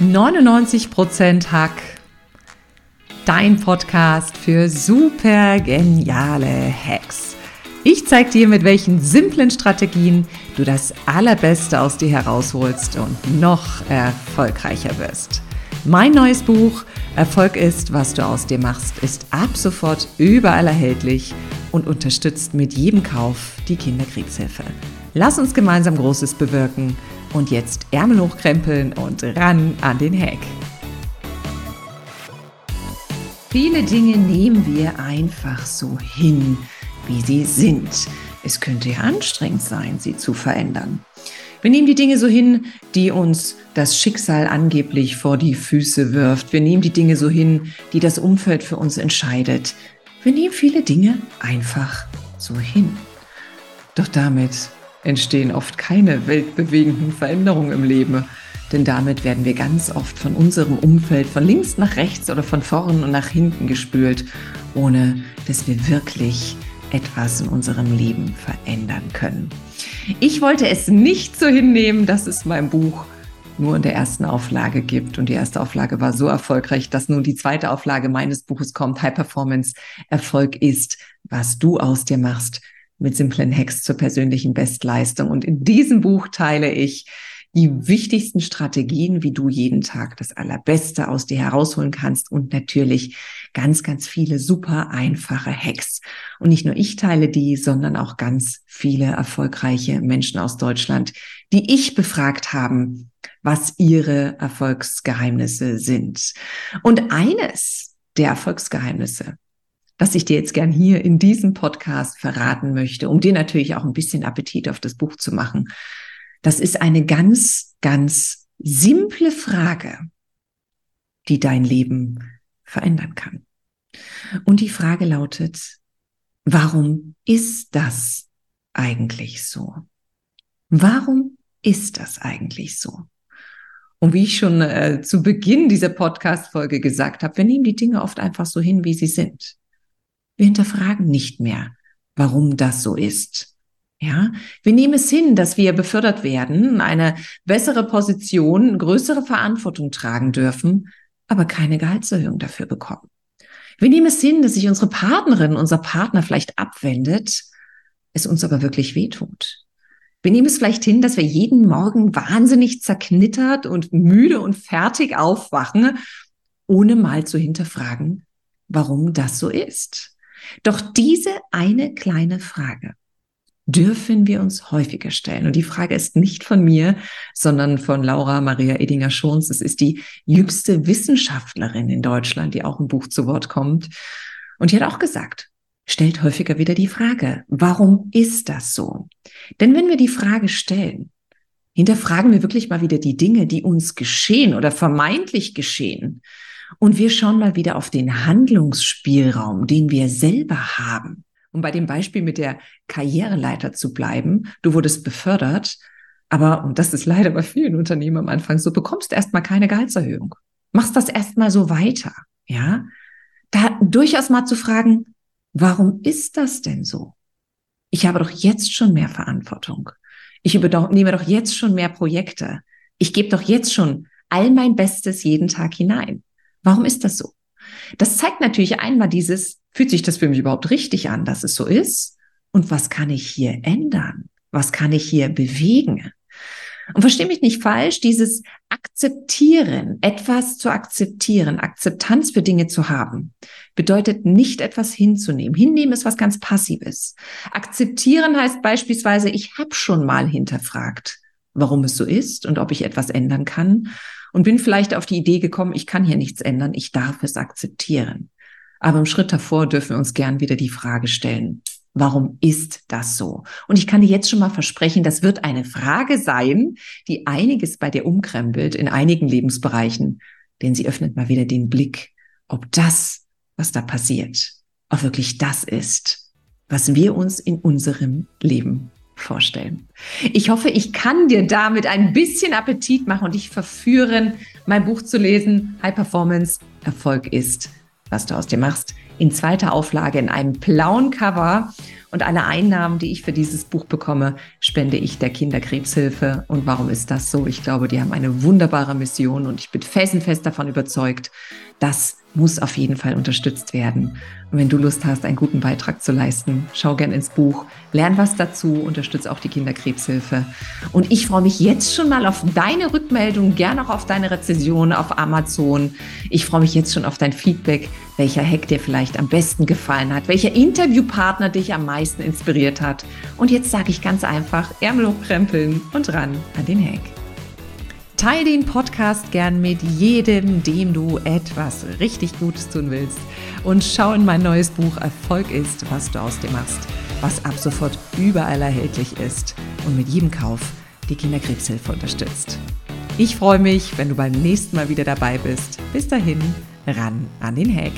99% Hack. Dein Podcast für super geniale Hacks. Ich zeige dir, mit welchen simplen Strategien du das Allerbeste aus dir herausholst und noch erfolgreicher wirst. Mein neues Buch Erfolg ist, was du aus dir machst, ist ab sofort überall erhältlich und unterstützt mit jedem Kauf die Kinderkriegshilfe. Lass uns gemeinsam Großes bewirken und jetzt Ärmel hochkrempeln und ran an den Hack. Viele Dinge nehmen wir einfach so hin, wie sie sind. Es könnte ja anstrengend sein, sie zu verändern. Wir nehmen die Dinge so hin, die uns das Schicksal angeblich vor die Füße wirft. Wir nehmen die Dinge so hin, die das Umfeld für uns entscheidet. Wir nehmen viele Dinge einfach so hin. Doch damit entstehen oft keine weltbewegenden Veränderungen im Leben. Denn damit werden wir ganz oft von unserem Umfeld von links nach rechts oder von vorn und nach hinten gespült, ohne dass wir wirklich etwas in unserem Leben verändern können. Ich wollte es nicht so hinnehmen, dass es mein Buch nur in der ersten Auflage gibt. Und die erste Auflage war so erfolgreich, dass nun die zweite Auflage meines Buches kommt. High Performance Erfolg ist, was du aus dir machst mit simplen Hacks zur persönlichen Bestleistung. Und in diesem Buch teile ich die wichtigsten Strategien, wie du jeden Tag das Allerbeste aus dir herausholen kannst und natürlich ganz, ganz viele super einfache Hacks. Und nicht nur ich teile die, sondern auch ganz viele erfolgreiche Menschen aus Deutschland, die ich befragt haben, was ihre Erfolgsgeheimnisse sind. Und eines der Erfolgsgeheimnisse, was ich dir jetzt gern hier in diesem Podcast verraten möchte, um dir natürlich auch ein bisschen Appetit auf das Buch zu machen. Das ist eine ganz, ganz simple Frage, die dein Leben verändern kann. Und die Frage lautet, warum ist das eigentlich so? Warum ist das eigentlich so? Und wie ich schon äh, zu Beginn dieser Podcast-Folge gesagt habe, wir nehmen die Dinge oft einfach so hin, wie sie sind. Wir hinterfragen nicht mehr, warum das so ist. Ja, wir nehmen es hin, dass wir befördert werden, eine bessere Position, größere Verantwortung tragen dürfen, aber keine Gehaltserhöhung dafür bekommen. Wir nehmen es hin, dass sich unsere Partnerin, unser Partner vielleicht abwendet, es uns aber wirklich wehtut. Wir nehmen es vielleicht hin, dass wir jeden Morgen wahnsinnig zerknittert und müde und fertig aufwachen, ohne mal zu hinterfragen, warum das so ist. Doch diese eine kleine Frage dürfen wir uns häufiger stellen. Und die Frage ist nicht von mir, sondern von Laura Maria Edinger-Schons. Es ist die jüngste Wissenschaftlerin in Deutschland, die auch im Buch zu Wort kommt. Und die hat auch gesagt, stellt häufiger wieder die Frage, warum ist das so? Denn wenn wir die Frage stellen, hinterfragen wir wirklich mal wieder die Dinge, die uns geschehen oder vermeintlich geschehen und wir schauen mal wieder auf den Handlungsspielraum, den wir selber haben. Um bei dem Beispiel mit der Karriereleiter zu bleiben, du wurdest befördert, aber, und das ist leider bei vielen Unternehmen am Anfang so, bekommst erstmal keine Gehaltserhöhung. Machst das erstmal so weiter, ja? Da durchaus mal zu fragen, warum ist das denn so? Ich habe doch jetzt schon mehr Verantwortung. Ich übernehme doch jetzt schon mehr Projekte. Ich gebe doch jetzt schon all mein Bestes jeden Tag hinein. Warum ist das so? Das zeigt natürlich einmal dieses, fühlt sich das für mich überhaupt richtig an, dass es so ist? Und was kann ich hier ändern? Was kann ich hier bewegen? Und verstehe mich nicht falsch, dieses Akzeptieren, etwas zu akzeptieren, Akzeptanz für Dinge zu haben, bedeutet nicht etwas hinzunehmen. Hinnehmen ist was ganz Passives. Akzeptieren heißt beispielsweise, ich habe schon mal hinterfragt, warum es so ist und ob ich etwas ändern kann und bin vielleicht auf die Idee gekommen, ich kann hier nichts ändern, ich darf es akzeptieren. Aber im Schritt davor dürfen wir uns gern wieder die Frage stellen, warum ist das so? Und ich kann dir jetzt schon mal versprechen, das wird eine Frage sein, die einiges bei dir umkrempelt in einigen Lebensbereichen, denn sie öffnet mal wieder den Blick, ob das, was da passiert, auch wirklich das ist, was wir uns in unserem Leben vorstellen. Ich hoffe, ich kann dir damit ein bisschen Appetit machen und dich verführen, mein Buch zu lesen. High Performance Erfolg ist, was du aus dir machst. In zweiter Auflage in einem blauen Cover. Und alle Einnahmen, die ich für dieses Buch bekomme, spende ich der Kinderkrebshilfe. Und warum ist das so? Ich glaube, die haben eine wunderbare Mission und ich bin felsenfest davon überzeugt, dass muss auf jeden Fall unterstützt werden. Und wenn du Lust hast, einen guten Beitrag zu leisten, schau gern ins Buch, lern was dazu, unterstütze auch die Kinderkrebshilfe. Und ich freue mich jetzt schon mal auf deine Rückmeldung, gerne auch auf deine Rezession auf Amazon. Ich freue mich jetzt schon auf dein Feedback, welcher Hack dir vielleicht am besten gefallen hat, welcher Interviewpartner dich am meisten inspiriert hat. Und jetzt sage ich ganz einfach, Ärmel hochkrempeln und ran an den Hack. Teil den Podcast gern mit jedem, dem du etwas richtig Gutes tun willst. Und schau in mein neues Buch Erfolg ist, was du aus dir machst, was ab sofort überall erhältlich ist und mit jedem Kauf die Kinderkrebshilfe unterstützt. Ich freue mich, wenn du beim nächsten Mal wieder dabei bist. Bis dahin, ran an den Hack.